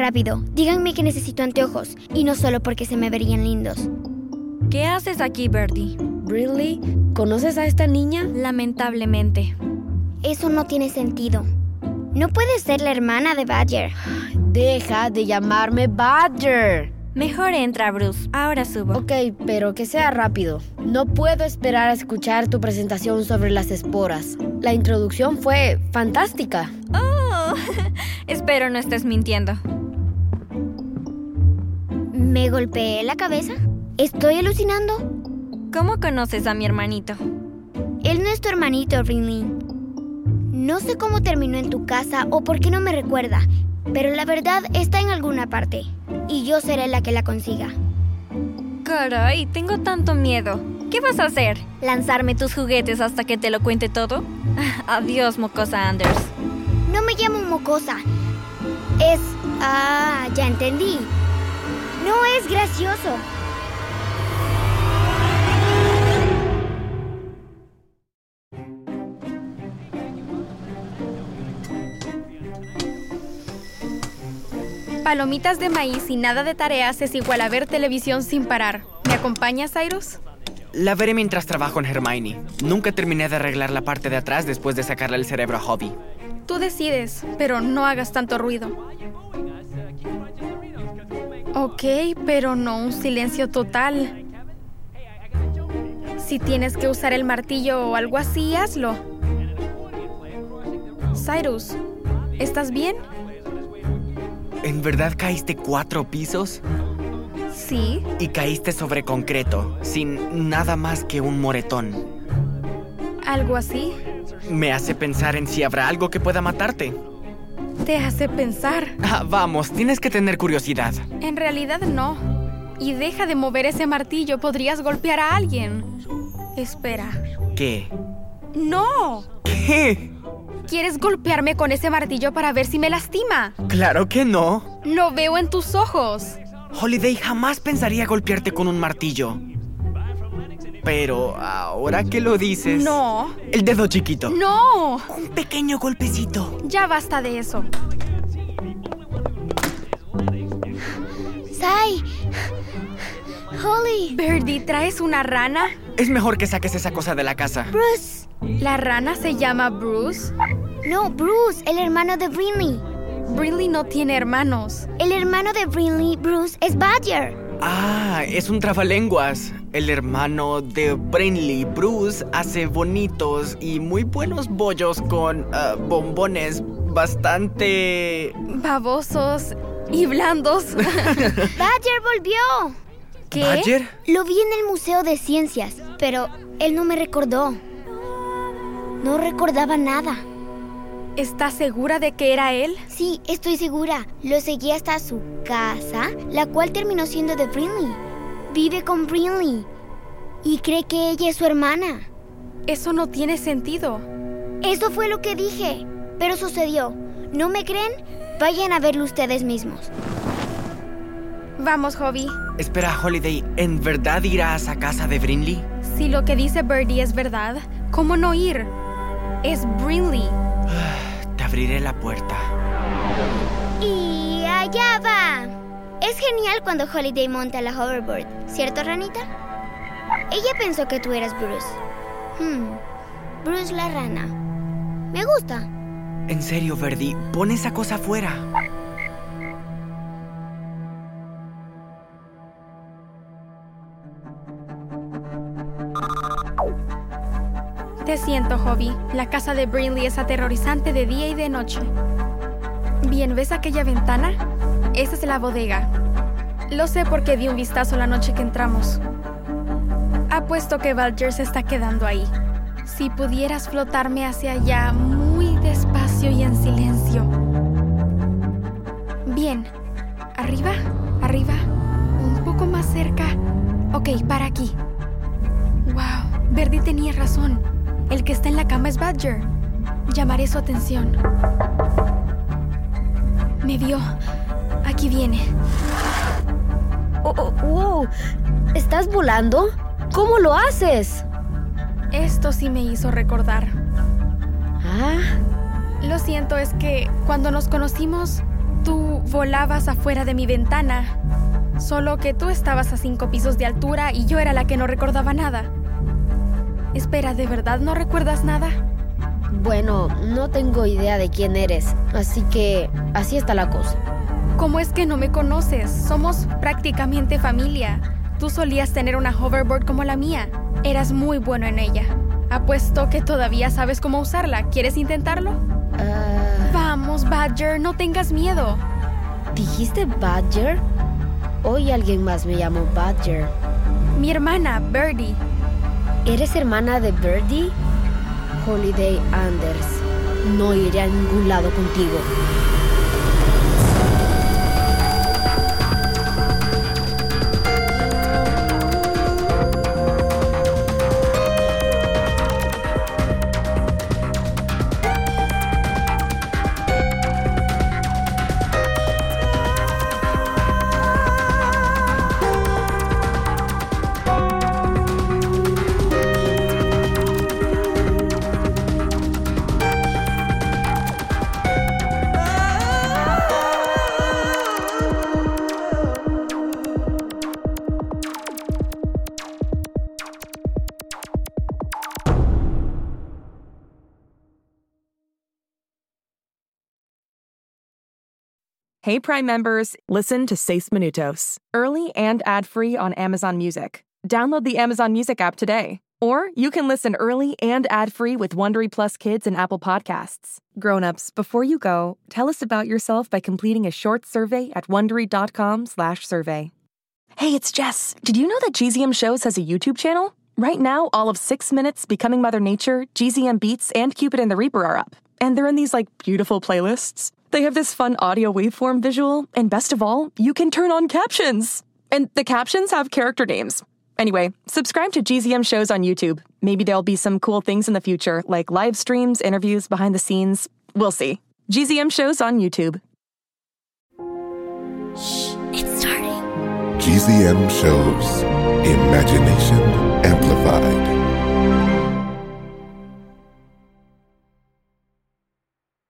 Rápido, díganme que necesito anteojos, y no solo porque se me verían lindos. ¿Qué haces aquí, Bertie? Brinley, ¿conoces a esta niña? Lamentablemente. Eso no tiene sentido. No puede ser la hermana de Badger. Deja de llamarme Badger. Mejor entra, Bruce. Ahora subo. Ok, pero que sea rápido. No puedo esperar a escuchar tu presentación sobre las esporas. La introducción fue fantástica. Oh, espero no estés mintiendo. ¿Me golpeé la cabeza? ¿Estoy alucinando? ¿Cómo conoces a mi hermanito? Él no es tu hermanito, Rinley. No sé cómo terminó en tu casa o por qué no me recuerda, pero la verdad está en alguna parte. Y yo seré la que la consiga. Caray, tengo tanto miedo. ¿Qué vas a hacer? ¿Lanzarme tus juguetes hasta que te lo cuente todo? Adiós, mocosa Anders. No me llamo mocosa. Es... Ah, ya entendí. No es gracioso. Palomitas de maíz y nada de tareas es igual a ver televisión sin parar. ¿Me acompañas, Cyrus? La veré mientras trabajo en Hermione. Nunca terminé de arreglar la parte de atrás después de sacarle el cerebro a Hobby. Tú decides, pero no hagas tanto ruido. Ok, pero no un silencio total. Si tienes que usar el martillo o algo así, hazlo. Cyrus, ¿estás bien? ¿En verdad caíste cuatro pisos? Sí. Y caíste sobre concreto, sin nada más que un moretón. ¿Algo así? Me hace pensar en si habrá algo que pueda matarte. Te hace pensar. Ah, vamos, tienes que tener curiosidad. En realidad no. Y deja de mover ese martillo, podrías golpear a alguien. Espera. ¿Qué? ¡No! ¿Qué? ¿Quieres golpearme con ese martillo para ver si me lastima? Claro que no. Lo veo en tus ojos. Holiday jamás pensaría golpearte con un martillo. Pero ahora que lo dices... No. El dedo chiquito. No. Un pequeño golpecito. Ya basta de eso. Sai. Holly. Birdie, ¿traes una rana? Es mejor que saques esa cosa de la casa. Bruce. ¿La rana se llama Bruce? No, Bruce, el hermano de Brinley. Brinley no tiene hermanos. El hermano de Brinley, Bruce, es Badger. Ah, es un trabalenguas. El hermano de Brinley, Bruce, hace bonitos y muy buenos bollos con uh, bombones bastante... Babosos y blandos. Badger volvió. ¿Qué? ¿Badger? Lo vi en el Museo de Ciencias, pero él no me recordó. No recordaba nada. ¿Estás segura de que era él? Sí, estoy segura. Lo seguí hasta su casa, la cual terminó siendo de Brinley. Vive con Brinley y cree que ella es su hermana. Eso no tiene sentido. Eso fue lo que dije, pero sucedió. ¿No me creen? Vayan a verlo ustedes mismos. Vamos, Hobby. Espera, Holiday, ¿en verdad irás a casa de Brinley? Si lo que dice Birdie es verdad, ¿cómo no ir? Es Brinley. Abriré la puerta. Y allá va. Es genial cuando Holiday monta la hoverboard, ¿cierto, ranita? Ella pensó que tú eras Bruce. Hmm. Bruce la rana. Me gusta. En serio, Verdi, pon esa cosa afuera. Te siento, Hobby. La casa de Brinley es aterrorizante de día y de noche. Bien, ¿ves aquella ventana? Esa es la bodega. Lo sé porque di un vistazo la noche que entramos. Apuesto que Badger se está quedando ahí. Si pudieras flotarme hacia allá muy despacio y en silencio. Bien. Arriba, arriba, un poco más cerca. Ok, para aquí. Wow, Verdi tenía razón. El que está en la cama es Badger. Llamaré su atención. Me vio. Aquí viene. Oh, oh, wow. ¿Estás volando? ¿Cómo lo haces? Esto sí me hizo recordar. Ah, Lo siento, es que cuando nos conocimos, tú Volabas afuera de mi ventana. Solo que tú estabas a cinco pisos de altura y yo era la que no recordaba nada. Espera, ¿de verdad no recuerdas nada? Bueno, no tengo idea de quién eres, así que así está la cosa. ¿Cómo es que no me conoces? Somos prácticamente familia. Tú solías tener una hoverboard como la mía. Eras muy bueno en ella. Apuesto que todavía sabes cómo usarla. ¿Quieres intentarlo? Ah, Vamos, Badger, no tengas miedo. ¿Dijiste Badger? Hoy alguien más me llamó Badger. Mi hermana, Birdie. ¿Eres hermana de Birdie? Holiday Anders. No iré a ningún lado contigo. Hey Prime members, listen to Seis Minutos, early and ad-free on Amazon Music. Download the Amazon Music app today. Or you can listen early and ad-free with Wondery Plus Kids and Apple Podcasts. Grown-ups, before you go, tell us about yourself by completing a short survey at wondery.com/survey. Hey, it's Jess. Did you know that GZM Shows has a YouTube channel? Right now, all of 6 Minutes, Becoming Mother Nature, GZM Beats, and Cupid and the Reaper are up. And they're in these like beautiful playlists. They have this fun audio waveform visual, and best of all, you can turn on captions. And the captions have character names. Anyway, subscribe to GZM shows on YouTube. Maybe there'll be some cool things in the future, like live streams, interviews, behind the scenes. We'll see. GZM shows on YouTube. Shh, It's starting. GZM shows Imagination Amplified.